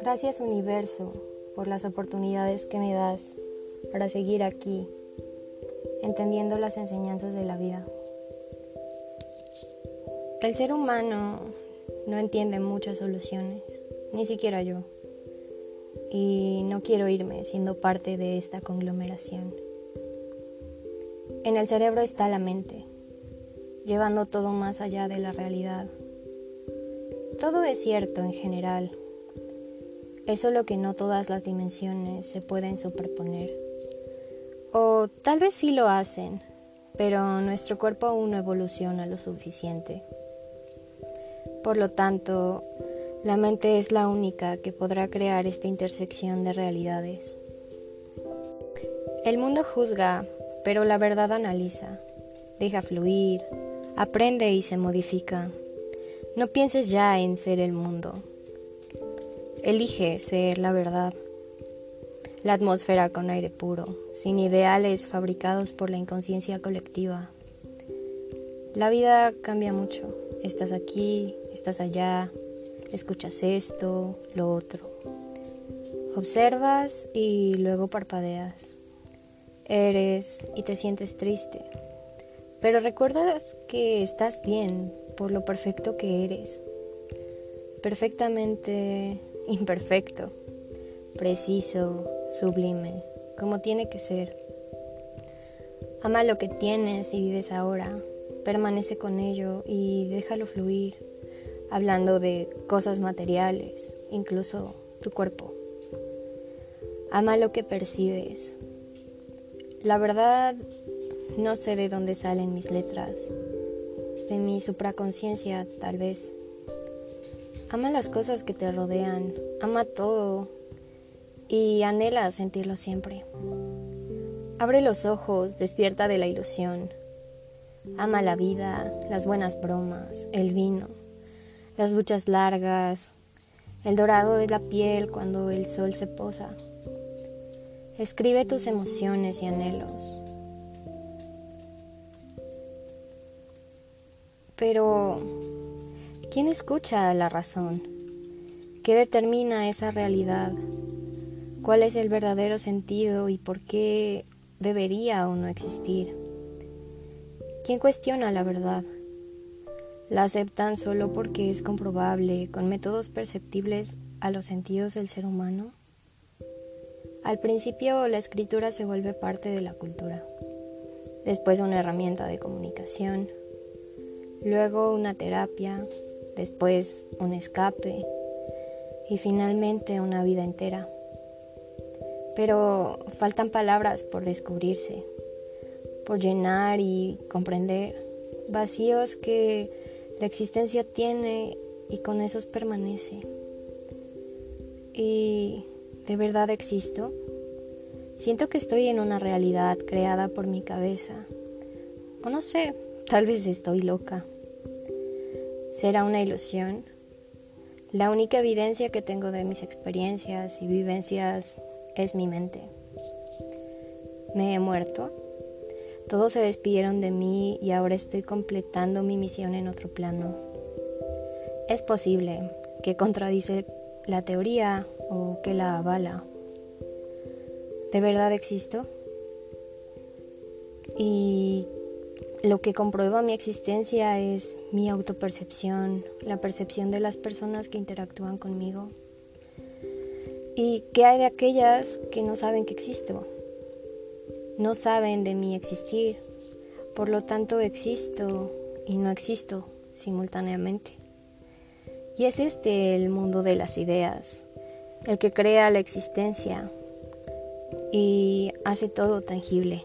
Gracias universo por las oportunidades que me das para seguir aquí, entendiendo las enseñanzas de la vida. El ser humano no entiende muchas soluciones, ni siquiera yo. Y no quiero irme siendo parte de esta conglomeración. En el cerebro está la mente, llevando todo más allá de la realidad. Todo es cierto en general, es solo que no todas las dimensiones se pueden superponer. O tal vez sí lo hacen, pero nuestro cuerpo aún no evoluciona lo suficiente. Por lo tanto, la mente es la única que podrá crear esta intersección de realidades. El mundo juzga, pero la verdad analiza, deja fluir, aprende y se modifica. No pienses ya en ser el mundo, Elige ser la verdad. La atmósfera con aire puro, sin ideales fabricados por la inconsciencia colectiva. La vida cambia mucho. Estás aquí, estás allá, escuchas esto, lo otro. Observas y luego parpadeas. Eres y te sientes triste. Pero recuerdas que estás bien por lo perfecto que eres. Perfectamente imperfecto, preciso, sublime, como tiene que ser. Ama lo que tienes y vives ahora, permanece con ello y déjalo fluir, hablando de cosas materiales, incluso tu cuerpo. Ama lo que percibes. La verdad, no sé de dónde salen mis letras, de mi supraconciencia tal vez. Ama las cosas que te rodean, ama todo y anhela sentirlo siempre. Abre los ojos, despierta de la ilusión. Ama la vida, las buenas bromas, el vino, las duchas largas, el dorado de la piel cuando el sol se posa. Escribe tus emociones y anhelos. Pero ¿Quién escucha la razón? ¿Qué determina esa realidad? ¿Cuál es el verdadero sentido y por qué debería o no existir? ¿Quién cuestiona la verdad? ¿La aceptan solo porque es comprobable con métodos perceptibles a los sentidos del ser humano? Al principio la escritura se vuelve parte de la cultura, después una herramienta de comunicación, luego una terapia, después un escape y finalmente una vida entera. Pero faltan palabras por descubrirse, por llenar y comprender, vacíos que la existencia tiene y con esos permanece. ¿Y de verdad existo? Siento que estoy en una realidad creada por mi cabeza. O no sé, tal vez estoy loca será una ilusión. La única evidencia que tengo de mis experiencias y vivencias es mi mente. Me he muerto. Todos se despidieron de mí y ahora estoy completando mi misión en otro plano. Es posible que contradice la teoría o que la avala. ¿De verdad existo? ¿Y lo que comprueba mi existencia es mi autopercepción, la percepción de las personas que interactúan conmigo. ¿Y qué hay de aquellas que no saben que existo? No saben de mi existir, por lo tanto existo y no existo simultáneamente. Y es este el mundo de las ideas, el que crea la existencia y hace todo tangible.